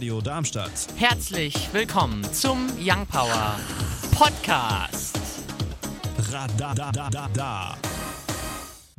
Radio Darmstadt. Herzlich willkommen zum Young Power Podcast. Radadadada.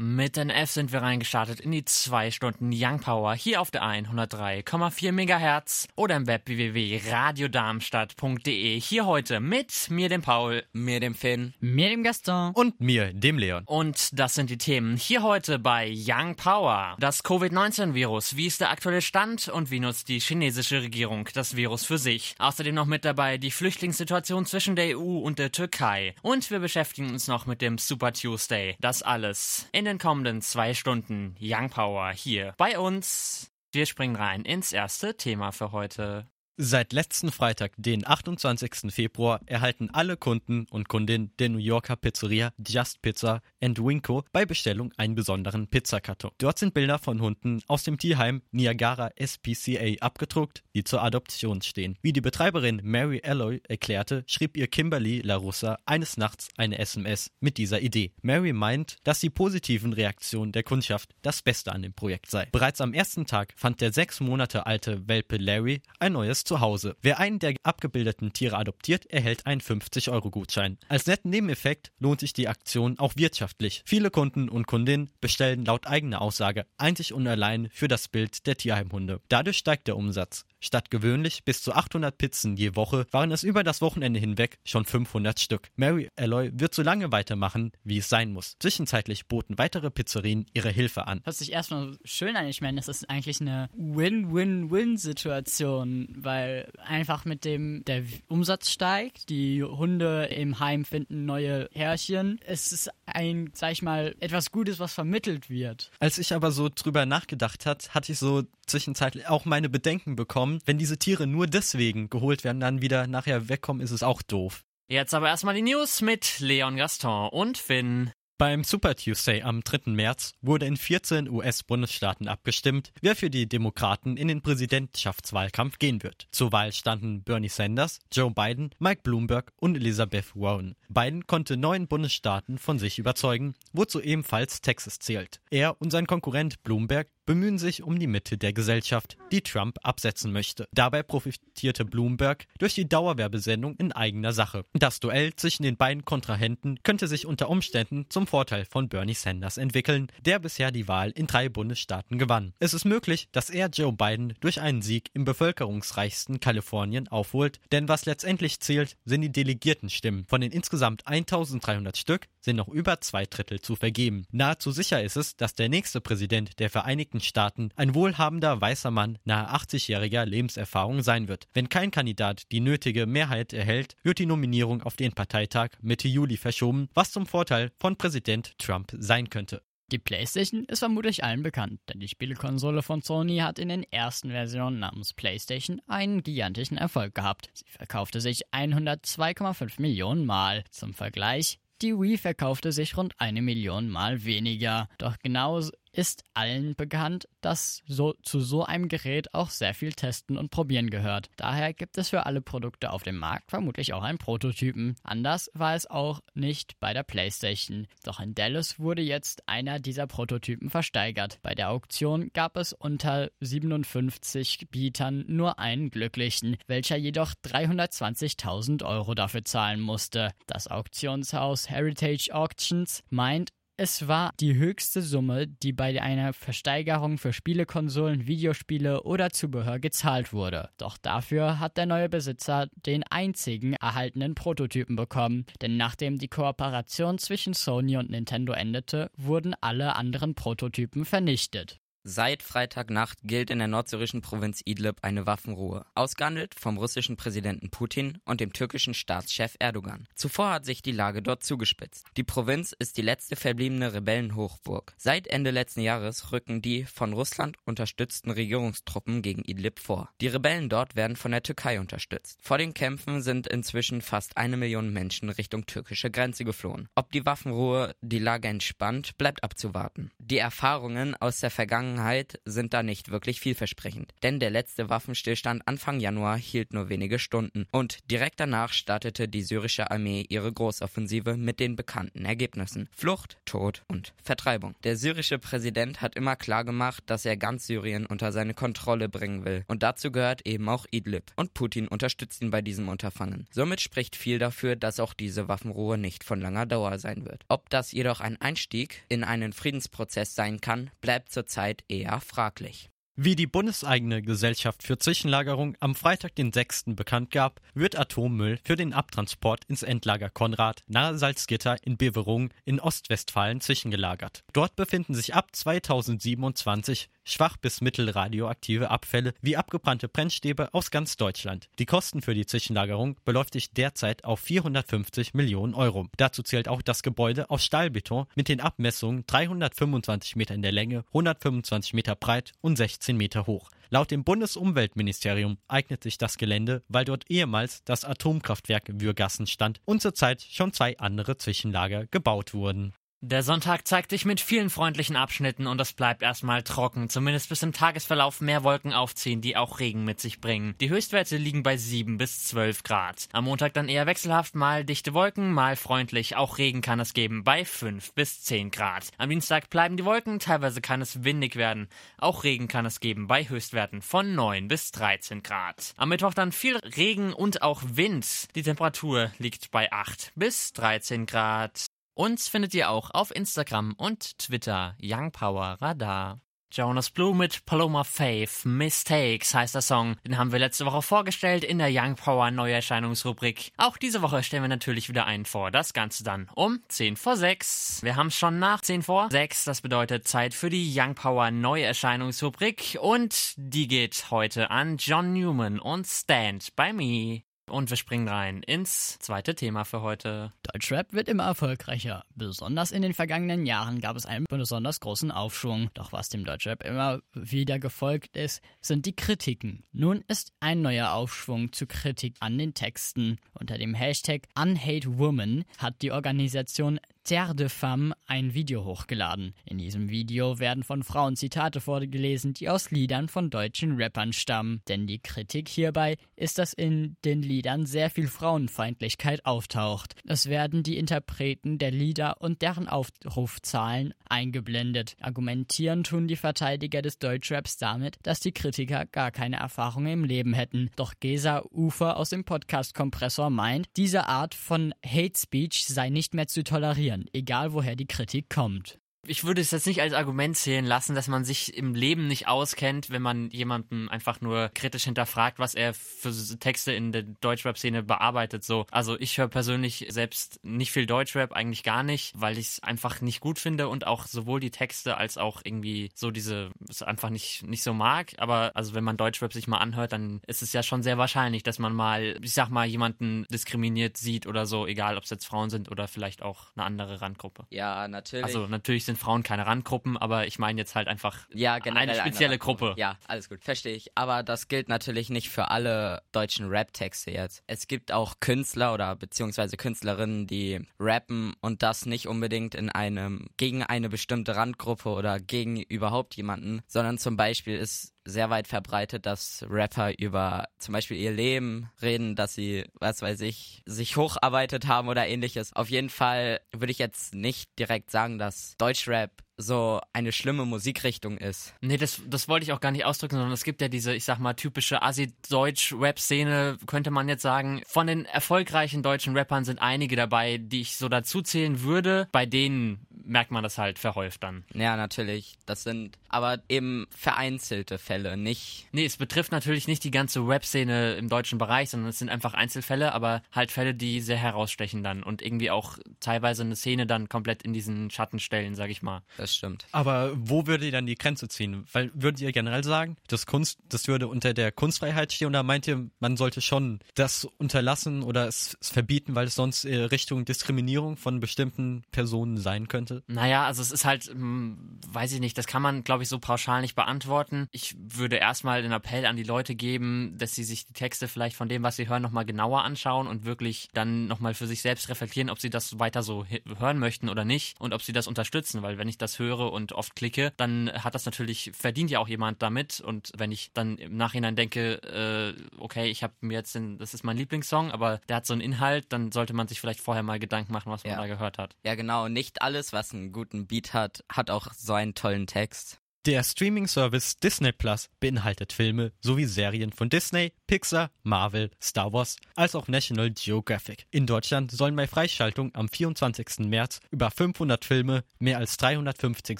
Mit NF sind wir reingestartet in die zwei Stunden Young Power hier auf der 103,4 MHz oder im Web www.radiodarmstadt.de. Hier heute mit mir, dem Paul, Mir dem Finn. Mir dem Gaston. Und mir, dem Leon. Und das sind die Themen hier heute bei Young Power. Das Covid-19-Virus, wie ist der aktuelle Stand und wie nutzt die chinesische Regierung das Virus für sich? Außerdem noch mit dabei die Flüchtlingssituation zwischen der EU und der Türkei. Und wir beschäftigen uns noch mit dem Super Tuesday. Das alles in den kommenden zwei Stunden Young Power hier bei uns. Wir springen rein ins erste Thema für heute. Seit letzten Freitag, den 28. Februar, erhalten alle Kunden und Kundinnen der New Yorker Pizzeria Just Pizza and Winco bei Bestellung einen besonderen Pizzakarton. Dort sind Bilder von Hunden aus dem Tierheim Niagara SPCA abgedruckt, die zur Adoption stehen. Wie die Betreiberin Mary Alloy erklärte, schrieb ihr Kimberly LaRussa eines Nachts eine SMS mit dieser Idee. Mary meint, dass die positiven Reaktionen der Kundschaft das Beste an dem Projekt sei. Bereits am ersten Tag fand der sechs Monate alte Welpe Larry ein neues Zuhause. Wer einen der abgebildeten Tiere adoptiert, erhält einen 50-Euro-Gutschein. Als netten Nebeneffekt lohnt sich die Aktion auch wirtschaftlich. Viele Kunden und Kundinnen bestellen laut eigener Aussage einzig und allein für das Bild der Tierheimhunde. Dadurch steigt der Umsatz. Statt gewöhnlich bis zu 800 Pizzen je Woche waren es über das Wochenende hinweg schon 500 Stück. Mary Alloy wird so lange weitermachen, wie es sein muss. Zwischenzeitlich boten weitere Pizzerien ihre Hilfe an. Hört sich erstmal schön an. Ich meine, das ist eigentlich eine Win-Win-Win-Situation, weil einfach mit dem der Umsatz steigt, die Hunde im Heim finden neue Herrchen. Es ist ein, sag ich mal, etwas Gutes, was vermittelt wird. Als ich aber so drüber nachgedacht hat, hatte ich so zwischenzeitlich auch meine Bedenken bekommen. Wenn diese Tiere nur deswegen geholt werden, dann wieder nachher wegkommen, ist es auch doof. Jetzt aber erstmal die News mit Leon Gaston und Finn. Beim Super Tuesday am 3. März wurde in 14 US-Bundesstaaten abgestimmt, wer für die Demokraten in den Präsidentschaftswahlkampf gehen wird. Zur Wahl standen Bernie Sanders, Joe Biden, Mike Bloomberg und Elizabeth Warren. Biden konnte neun Bundesstaaten von sich überzeugen, wozu ebenfalls Texas zählt. Er und sein Konkurrent Bloomberg bemühen sich um die Mitte der Gesellschaft, die Trump absetzen möchte. Dabei profitierte Bloomberg durch die Dauerwerbesendung in eigener Sache. Das Duell zwischen den beiden Kontrahenten könnte sich unter Umständen zum Vorteil von Bernie Sanders entwickeln, der bisher die Wahl in drei Bundesstaaten gewann. Es ist möglich, dass er Joe Biden durch einen Sieg im bevölkerungsreichsten Kalifornien aufholt, denn was letztendlich zählt, sind die Delegiertenstimmen. Von den insgesamt 1300 Stück sind noch über zwei Drittel zu vergeben. Nahezu sicher ist es, dass der nächste Präsident der Vereinigten Staaten ein wohlhabender weißer Mann nahe 80-jähriger Lebenserfahrung sein wird. Wenn kein Kandidat die nötige Mehrheit erhält, wird die Nominierung auf den Parteitag Mitte Juli verschoben, was zum Vorteil von Präsident Trump sein könnte. Die PlayStation ist vermutlich allen bekannt, denn die Spielekonsole von Sony hat in den ersten Versionen namens PlayStation einen gigantischen Erfolg gehabt. Sie verkaufte sich 102,5 Millionen Mal. Zum Vergleich, die Wii verkaufte sich rund eine Million Mal weniger. Doch genau ist allen bekannt, dass so, zu so einem Gerät auch sehr viel Testen und Probieren gehört. Daher gibt es für alle Produkte auf dem Markt vermutlich auch einen Prototypen. Anders war es auch nicht bei der PlayStation. Doch in Dallas wurde jetzt einer dieser Prototypen versteigert. Bei der Auktion gab es unter 57 Bietern nur einen glücklichen, welcher jedoch 320.000 Euro dafür zahlen musste. Das Auktionshaus Heritage Auctions meint, es war die höchste Summe, die bei einer Versteigerung für Spielekonsolen, Videospiele oder Zubehör gezahlt wurde. Doch dafür hat der neue Besitzer den einzigen erhaltenen Prototypen bekommen, denn nachdem die Kooperation zwischen Sony und Nintendo endete, wurden alle anderen Prototypen vernichtet. Seit Freitagnacht gilt in der nordsyrischen Provinz Idlib eine Waffenruhe, ausgehandelt vom russischen Präsidenten Putin und dem türkischen Staatschef Erdogan. Zuvor hat sich die Lage dort zugespitzt. Die Provinz ist die letzte verbliebene Rebellenhochburg. Seit Ende letzten Jahres rücken die von Russland unterstützten Regierungstruppen gegen Idlib vor. Die Rebellen dort werden von der Türkei unterstützt. Vor den Kämpfen sind inzwischen fast eine Million Menschen Richtung türkische Grenze geflohen. Ob die Waffenruhe die Lage entspannt, bleibt abzuwarten. Die Erfahrungen aus der Vergangenheit Vergangenheit sind da nicht wirklich vielversprechend, denn der letzte Waffenstillstand Anfang Januar hielt nur wenige Stunden und direkt danach startete die syrische Armee ihre Großoffensive mit den bekannten Ergebnissen Flucht, Tod und Vertreibung. Der syrische Präsident hat immer klar gemacht, dass er ganz Syrien unter seine Kontrolle bringen will und dazu gehört eben auch Idlib und Putin unterstützt ihn bei diesem Unterfangen. Somit spricht viel dafür, dass auch diese Waffenruhe nicht von langer Dauer sein wird. Ob das jedoch ein Einstieg in einen Friedensprozess sein kann, bleibt zurzeit eher fraglich. Wie die bundeseigene Gesellschaft für Zwischenlagerung am Freitag den 6. bekannt gab, wird Atommüll für den Abtransport ins Endlager Konrad nahe Salzgitter in Beverung in Ostwestfalen zwischengelagert. Dort befinden sich ab 2027 schwach bis mittelradioaktive Abfälle wie abgebrannte Brennstäbe aus ganz Deutschland. Die Kosten für die Zwischenlagerung beläuft sich derzeit auf 450 Millionen Euro. Dazu zählt auch das Gebäude aus Stahlbeton mit den Abmessungen 325 Meter in der Länge, 125 Meter breit und 16 Meter hoch. Laut dem Bundesumweltministerium eignet sich das Gelände, weil dort ehemals das Atomkraftwerk Würgassen stand und zurzeit schon zwei andere Zwischenlager gebaut wurden. Der Sonntag zeigt sich mit vielen freundlichen Abschnitten und es bleibt erstmal trocken, zumindest bis im Tagesverlauf mehr Wolken aufziehen, die auch Regen mit sich bringen. Die Höchstwerte liegen bei 7 bis 12 Grad. Am Montag dann eher wechselhaft, mal dichte Wolken, mal freundlich, auch Regen kann es geben, bei 5 bis 10 Grad. Am Dienstag bleiben die Wolken, teilweise kann es windig werden. Auch Regen kann es geben, bei Höchstwerten von 9 bis 13 Grad. Am Mittwoch dann viel Regen und auch Wind. Die Temperatur liegt bei 8 bis 13 Grad. Uns findet ihr auch auf Instagram und Twitter Young Power Radar. Jonas Blue mit Paloma Faith. Mistakes heißt der Song. Den haben wir letzte Woche vorgestellt in der Young Power Neuerscheinungsrubrik. Auch diese Woche stellen wir natürlich wieder einen vor. Das Ganze dann um 10 vor 6. Wir haben es schon nach 10 vor 6. Das bedeutet Zeit für die Young Power Neuerscheinungsrubrik. Und die geht heute an John Newman und Stand by Me. Und wir springen rein ins zweite Thema für heute. Deutschrap wird immer erfolgreicher. Besonders in den vergangenen Jahren gab es einen besonders großen Aufschwung. Doch was dem Deutschrap immer wieder gefolgt ist, sind die Kritiken. Nun ist ein neuer Aufschwung zu Kritik an den Texten. Unter dem Hashtag UnHateWoman hat die Organisation Terre de Femme ein Video hochgeladen. In diesem Video werden von Frauen Zitate vorgelesen, die aus Liedern von deutschen Rappern stammen. Denn die Kritik hierbei ist, dass in den Liedern sehr viel Frauenfeindlichkeit auftaucht. Es werden die Interpreten der Lieder und deren Aufrufzahlen eingeblendet. Argumentieren tun die Verteidiger des Deutschraps damit, dass die Kritiker gar keine Erfahrung im Leben hätten. Doch Gesa Ufer aus dem Podcast Kompressor meint, diese Art von Hate Speech sei nicht mehr zu tolerieren ignorieren, egal woher die Kritik kommt. Ich würde es jetzt nicht als Argument zählen lassen, dass man sich im Leben nicht auskennt, wenn man jemanden einfach nur kritisch hinterfragt, was er für Texte in der Deutschrap-Szene bearbeitet. So, also ich höre persönlich selbst nicht viel Deutschrap, eigentlich gar nicht, weil ich es einfach nicht gut finde und auch sowohl die Texte als auch irgendwie so diese es einfach nicht nicht so mag. Aber also wenn man Deutschrap sich mal anhört, dann ist es ja schon sehr wahrscheinlich, dass man mal, ich sag mal, jemanden diskriminiert sieht oder so, egal ob es jetzt Frauen sind oder vielleicht auch eine andere Randgruppe. Ja, natürlich. Also natürlich sind Frauen keine Randgruppen, aber ich meine jetzt halt einfach ja, eine spezielle eine Gruppe. Ja, alles gut, verstehe ich. Aber das gilt natürlich nicht für alle deutschen Rap-Texte jetzt. Es gibt auch Künstler oder beziehungsweise Künstlerinnen, die rappen und das nicht unbedingt in einem gegen eine bestimmte Randgruppe oder gegen überhaupt jemanden, sondern zum Beispiel ist sehr weit verbreitet, dass Rapper über zum Beispiel ihr Leben reden, dass sie, was weiß ich, sich hocharbeitet haben oder ähnliches. Auf jeden Fall würde ich jetzt nicht direkt sagen, dass Deutschrap so eine schlimme Musikrichtung ist. Nee, das, das wollte ich auch gar nicht ausdrücken, sondern es gibt ja diese, ich sag mal, typische Assi-Deutsch-Rap-Szene, könnte man jetzt sagen. Von den erfolgreichen deutschen Rappern sind einige dabei, die ich so dazu zählen würde. Bei denen merkt man das halt verhäuft dann. Ja, natürlich. Das sind aber eben vereinzelte Fälle, nicht. Nee, es betrifft natürlich nicht die ganze Rap-Szene im deutschen Bereich, sondern es sind einfach Einzelfälle, aber halt Fälle, die sehr herausstechen dann und irgendwie auch teilweise eine Szene dann komplett in diesen Schatten stellen, sag ich mal. Das stimmt. Aber wo würde ihr dann die Grenze ziehen? Weil würdet ihr generell sagen, das Kunst, das würde unter der Kunstfreiheit stehen oder meint ihr, man sollte schon das unterlassen oder es, es verbieten, weil es sonst Richtung Diskriminierung von bestimmten Personen sein könnte? Naja, also es ist halt, hm, weiß ich nicht, das kann man, glaube glaube ich, so pauschal nicht beantworten. Ich würde erstmal den Appell an die Leute geben, dass sie sich die Texte vielleicht von dem, was sie hören, nochmal genauer anschauen und wirklich dann nochmal für sich selbst reflektieren, ob sie das weiter so hören möchten oder nicht und ob sie das unterstützen, weil wenn ich das höre und oft klicke, dann hat das natürlich, verdient ja auch jemand damit und wenn ich dann im Nachhinein denke, äh, okay, ich habe mir jetzt den, das ist mein Lieblingssong, aber der hat so einen Inhalt, dann sollte man sich vielleicht vorher mal Gedanken machen, was man Ja. da gehört hat. Ja, genau. Nicht alles, was einen guten Beat hat, hat auch so einen tollen Text. Der Streaming-Service Disney Plus beinhaltet Filme sowie Serien von Disney, Pixar, Marvel, Star Wars als auch National Geographic. In Deutschland sollen bei Freischaltung am 24. März über 500 Filme, mehr als 350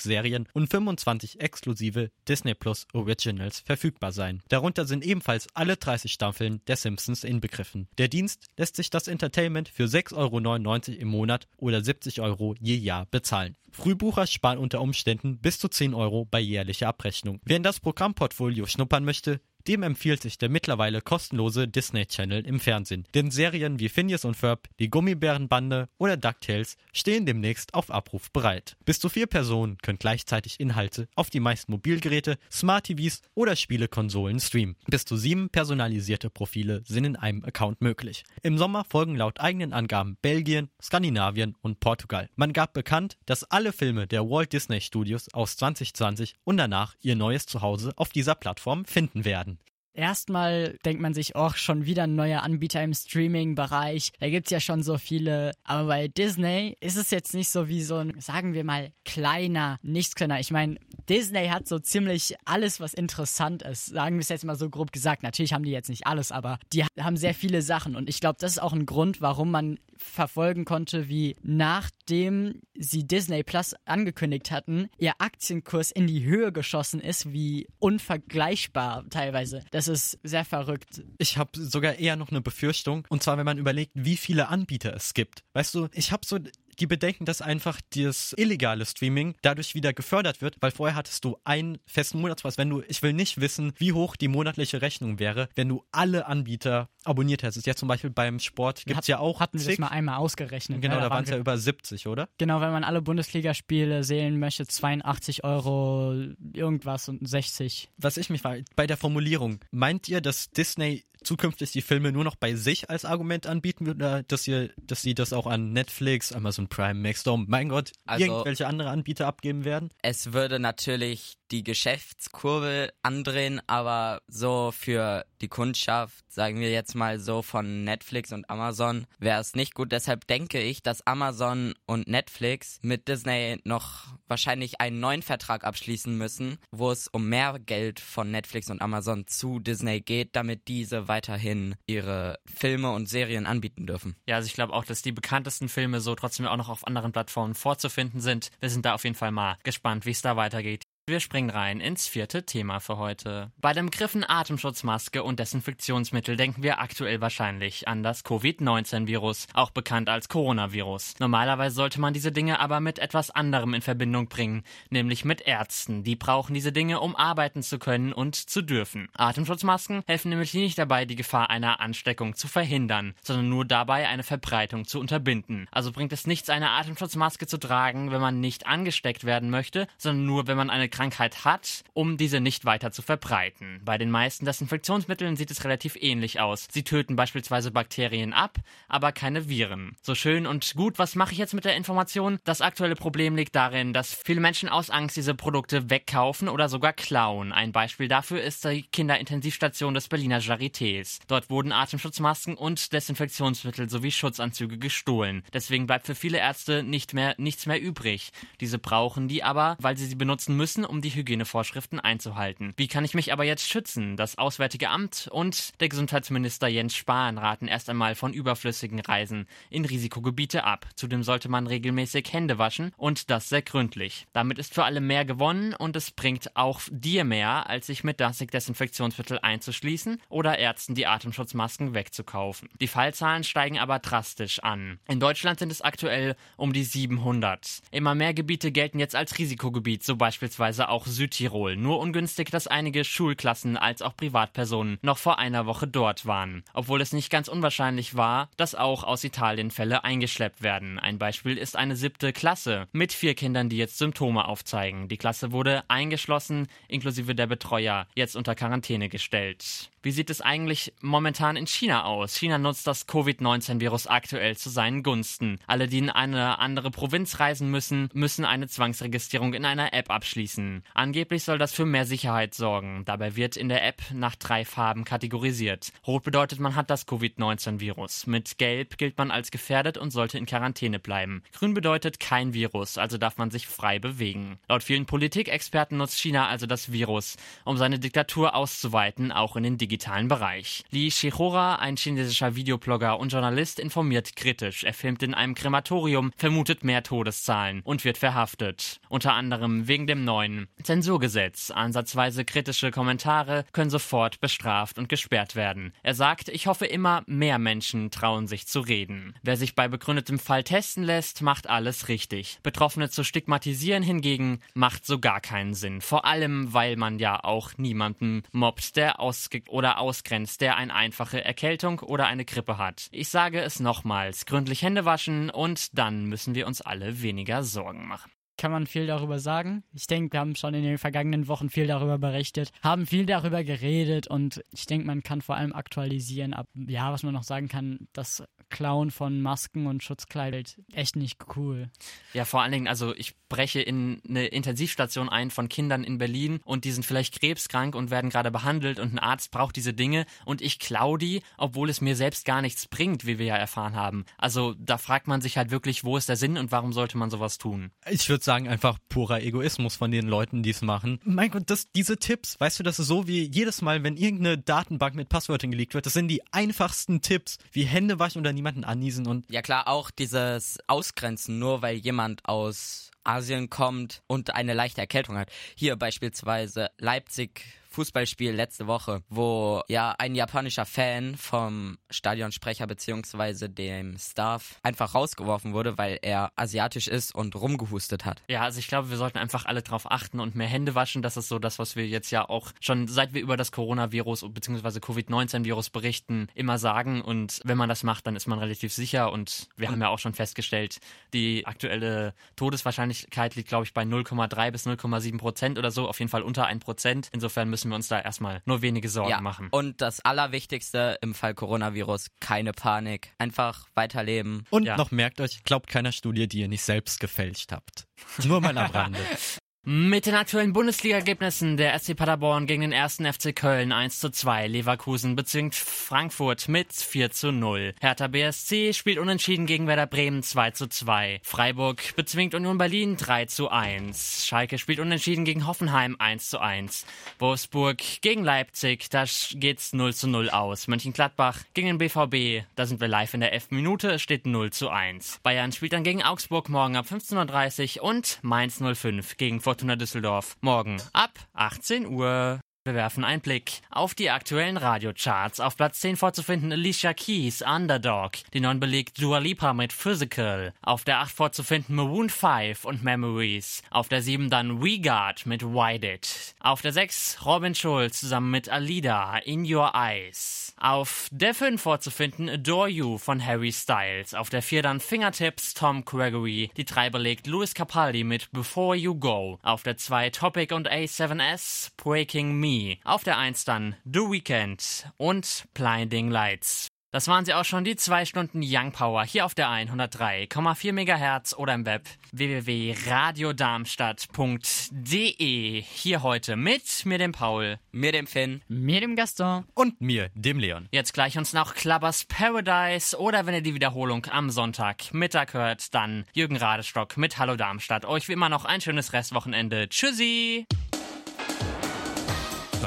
Serien und 25 exklusive Disney Plus Originals verfügbar sein. Darunter sind ebenfalls alle 30 Staffeln der Simpsons inbegriffen. Der Dienst lässt sich das Entertainment für 6,99 Euro im Monat oder 70 Euro je Jahr bezahlen. Frühbucher sparen unter Umständen bis zu 10 Euro bei jährlicher Abrechnung. Wer in das Programmportfolio schnuppern möchte, dem empfiehlt sich der mittlerweile kostenlose Disney Channel im Fernsehen. Denn Serien wie Phineas und Ferb, die Gummibärenbande oder DuckTales stehen demnächst auf Abruf bereit. Bis zu vier Personen können gleichzeitig Inhalte auf die meisten Mobilgeräte, Smart TVs oder Spielekonsolen streamen. Bis zu sieben personalisierte Profile sind in einem Account möglich. Im Sommer folgen laut eigenen Angaben Belgien, Skandinavien und Portugal. Man gab bekannt, dass alle Filme der Walt Disney Studios aus 2020 und danach ihr neues Zuhause auf dieser Plattform finden werden. Erstmal denkt man sich, oh, schon wieder ein neuer Anbieter im Streaming-Bereich. Da gibt's ja schon so viele. Aber bei Disney ist es jetzt nicht so wie so ein, sagen wir mal, kleiner Nichtskönner. Ich meine, Disney hat so ziemlich alles, was interessant ist. Sagen wir es jetzt mal so grob gesagt. Natürlich haben die jetzt nicht alles, aber die haben sehr viele Sachen. Und ich glaube, das ist auch ein Grund, warum man verfolgen konnte, wie nachdem sie Disney Plus angekündigt hatten, ihr Aktienkurs in die Höhe geschossen ist, wie unvergleichbar teilweise. Das ist sehr verrückt. Ich habe sogar eher noch eine Befürchtung. Und zwar, wenn man überlegt, wie viele Anbieter es gibt. Weißt du, ich habe so die Bedenken, dass einfach das illegale Streaming dadurch wieder gefördert wird, weil vorher hattest du einen festen Monatspreis. Wenn du, ich will nicht wissen, wie hoch die monatliche Rechnung wäre, wenn du alle Anbieter abonniert hättest. Ja, zum Beispiel beim Sport gibt's Hat- ja auch Hatten wir das zig. mal einmal ausgerechnet. Genau, ne? da waren es ja über 70, oder? Genau, wenn man alle Bundesligaspiele sehen möchte, 82 Euro irgendwas und 60. Was ich mich frage, bei der Formulierung, meint ihr, dass Disney zukünftig die Filme nur noch bei sich als Argument anbieten wird oder dass ihr, dass sie das auch an Netflix, Amazon Prime, Maxdome, mein Gott, Also- irgendwelche andere Anbieter abgeben werden? Es würde natürlich die Geschäftskurve andrehen, aber so für die Kundschaft, sagen wir jetzt mal so von Netflix und Amazon, wäre es nicht gut. Deshalb denke ich, dass Amazon und Netflix mit Disney noch wahrscheinlich einen neuen Vertrag abschließen müssen, wo es um mehr Geld von Netflix und Amazon zu Disney geht, damit diese weiterhin ihre Filme und Serien anbieten dürfen. Ja, also ich glaube auch, dass die bekanntesten Filme so trotzdem auch noch auf anderen Plattformen vorzufinden sind. Wir sind da auf jeden Fall mal gespannt, wie es da weitergeht. Wir springen rein ins vierte Thema für heute. Bei den Begriffen Atemschutzmaske und Desinfektionsmittel denken wir aktuell wahrscheinlich an das Covid-19-Virus, auch bekannt als Coronavirus. Normalerweise sollte man diese Dinge aber mit etwas anderem in Verbindung bringen, nämlich mit Ärzten. Die brauchen diese Dinge, um arbeiten zu können und zu dürfen. Atemschutzmasken helfen nämlich nicht dabei, die Gefahr einer Ansteckung zu verhindern, sondern nur dabei, eine Verbreitung zu unterbinden. Also bringt es nichts, eine Atemschutzmaske zu tragen, wenn man nicht angesteckt werden möchte, sondern nur, wenn man eine Krankheit hat, um diese nicht weiter zu verbreiten. Bei den meisten Desinfektionsmitteln sieht es relativ ähnlich aus. Sie töten beispielsweise Bakterien ab, aber keine Viren. So schön und gut, was mache ich jetzt mit der Information? Das aktuelle Problem liegt darin, dass viele Menschen aus Angst diese Produkte wegkaufen oder sogar klauen. Ein Beispiel dafür ist die Kinderintensivstation des Berliner Charités. Dort wurden Atemschutzmasken und Desinfektionsmittel sowie Schutzanzüge gestohlen. Deswegen bleibt für viele Ärzte nicht mehr nichts mehr übrig. Diese brauchen die aber, weil sie sie benutzen müssen, um die Hygienevorschriften einzuhalten. Wie kann ich mich aber jetzt schützen? Das Auswärtige Amt und der Gesundheitsminister Jens Spahn raten erst einmal von überflüssigen Reisen in Risikogebiete ab. Zudem sollte man regelmäßig Hände waschen und das sehr gründlich. Damit ist für alle mehr gewonnen und es bringt auch dir mehr, als sich mit Desinfektionsmittel einzuschließen oder Ärzten die Atemschutzmasken wegzukaufen. Die Fallzahlen steigen aber drastisch an. In Deutschland sind es aktuell um die 700. Immer mehr Gebiete gelten jetzt als Risikogebiet, so beispielsweise beziehungsweise auch Südtirol. Nur ungünstig, dass einige Schulklassen als auch Privatpersonen noch vor einer Woche dort waren. Obwohl es nicht ganz unwahrscheinlich war, dass auch aus Italien Fälle eingeschleppt werden. Ein Beispiel ist eine siebte Klasse mit vier Kindern, die jetzt Symptome aufzeigen. Die Klasse wurde eingeschlossen, inklusive der Betreuer, jetzt unter Quarantäne gestellt. Wie sieht es eigentlich momentan in China aus? China nutzt das Covid-19-Virus aktuell zu seinen Gunsten. Alle, die in eine andere Provinz reisen müssen, müssen eine Zwangsregistrierung in einer App abschließen. Angeblich soll das für mehr Sicherheit sorgen. Dabei wird in der App nach drei Farben kategorisiert. Rot bedeutet, man hat das Covid-19-Virus. Mit Gelb gilt man als gefährdet und sollte in Quarantäne bleiben. Grün bedeutet kein Virus, also darf man sich frei bewegen. Laut vielen Politikexperten nutzt China also das Virus, um seine Diktatur auszuweiten, auch in den digitalen Bereich. Li Shihora, ein chinesischer Videoblogger und Journalist, informiert kritisch. Er filmt in einem Krematorium, vermutet mehr Todeszahlen und wird verhaftet. Unter anderem wegen dem neuen Zensurgesetz. Ansatzweise kritische Kommentare können sofort bestraft und gesperrt werden. Er sagt, ich hoffe immer, mehr Menschen trauen sich zu reden. Wer sich bei begründetem Fall testen lässt, macht alles richtig. Betroffene zu stigmatisieren hingegen macht so gar keinen Sinn. Vor allem, weil man ja auch niemanden mobbt, der ausge oder ausgrenzt, der eine einfache Erkältung oder eine Grippe hat. Ich sage es nochmals, gründlich Hände waschen und dann müssen wir uns alle weniger Sorgen machen kann man viel darüber sagen. Ich denke, wir haben schon in den vergangenen Wochen viel darüber berichtet, haben viel darüber geredet und ich denke, man kann vor allem aktualisieren. Ab, ja, was man noch sagen kann, das Klauen von Masken und Schutzkleidung echt nicht cool. Ja, vor allen Dingen, also ich breche in eine Intensivstation ein von Kindern in Berlin und die sind vielleicht krebskrank und werden gerade behandelt und ein Arzt braucht diese Dinge und ich klaue die, obwohl es mir selbst gar nichts bringt, wie wir ja erfahren haben. Also da fragt man sich halt wirklich, wo ist der Sinn und warum sollte man sowas tun? Ich würde sagen, einfach purer Egoismus von den Leuten, die es machen. Mein Gott, das, diese Tipps, weißt du, das ist so wie jedes Mal, wenn irgendeine Datenbank mit Passwörtern geleakt wird, das sind die einfachsten Tipps, wie Hände waschen oder niemanden anniesen und. Ja klar, auch dieses Ausgrenzen, nur weil jemand aus Asien kommt und eine leichte Erkältung hat. Hier beispielsweise Leipzig Fußballspiel letzte Woche, wo ja ein japanischer Fan vom Stadionsprecher beziehungsweise dem Staff einfach rausgeworfen wurde, weil er asiatisch ist und rumgehustet hat. Ja, also ich glaube, wir sollten einfach alle drauf achten und mehr Hände waschen. Das ist so das, was wir jetzt ja auch schon seit wir über das Coronavirus bzw. Covid-19-Virus berichten, immer sagen. Und wenn man das macht, dann ist man relativ sicher. Und wir haben ja auch schon festgestellt, die aktuelle Todeswahrscheinlichkeit liegt, glaube ich, bei 0,3 bis 0,7 Prozent oder so. Auf jeden Fall unter 1 Prozent. Insofern müssen müssen wir uns da erstmal nur wenige Sorgen ja. machen. Und das Allerwichtigste im Fall Coronavirus, keine Panik. Einfach weiterleben. Und ja. noch merkt euch, glaubt keiner Studie, die ihr nicht selbst gefälscht habt. Nur mal am Rande. Mit den aktuellen Bundesliga-Ergebnissen der SC Paderborn gegen den ersten FC Köln 1 zu 2, Leverkusen bezwingt Frankfurt mit 4 zu 0. Hertha BSC spielt unentschieden gegen Werder Bremen 2 zu 2. Freiburg bezwingt Union Berlin 3 zu 1. Schalke spielt unentschieden gegen Hoffenheim 1 zu 1. Wolfsburg gegen Leipzig, da geht's 0 zu 0 aus. Mönchengladbach gegen den BVB, da sind wir live in der 11. Minute, steht 0 zu 1. Bayern spielt dann gegen Augsburg morgen ab 15.30 Uhr und Mainz 05 gegen Fortuna Düsseldorf. Morgen ab 18 Uhr. Wir werfen einen Blick auf die aktuellen Radiocharts. Auf Platz 10 vorzufinden Alicia Keys, Underdog. Die 9 belegt Dua Lipa mit Physical. Auf der 8 vorzufinden Maroon 5 und Memories. Auf der 7 dann We Got mit Wide It. Auf der 6 Robin Schulz zusammen mit Alida, In Your Eyes. Auf der 5 vorzufinden Adore You von Harry Styles. Auf der 4 dann Fingertips Tom Gregory. Die 3 belegt Louis Capaldi mit Before You Go. Auf der 2 Topic und A7S Breaking Me. Auf der 1 dann The Weekend und Blinding Lights. Das waren sie auch schon, die zwei Stunden Young Power hier auf der 103,4 MHz oder im Web www.radiodarmstadt.de. Hier heute mit mir, dem Paul, mir, dem Finn, mir, dem Gaston und mir, dem Leon. Jetzt gleich uns noch Clubbers Paradise oder wenn ihr die Wiederholung am Sonntag Mittag hört, dann Jürgen Radestock mit Hallo Darmstadt. Euch wie immer noch ein schönes Restwochenende. Tschüssi!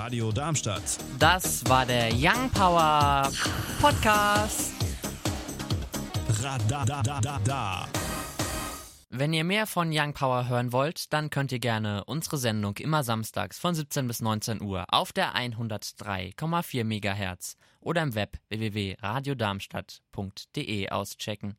Radio Darmstadt. Das war der Young Power Podcast. Radadadada. Wenn ihr mehr von Young Power hören wollt, dann könnt ihr gerne unsere Sendung immer samstags von 17 bis 19 Uhr auf der 103,4 MHz oder im Web www.radiodarmstadt.de auschecken.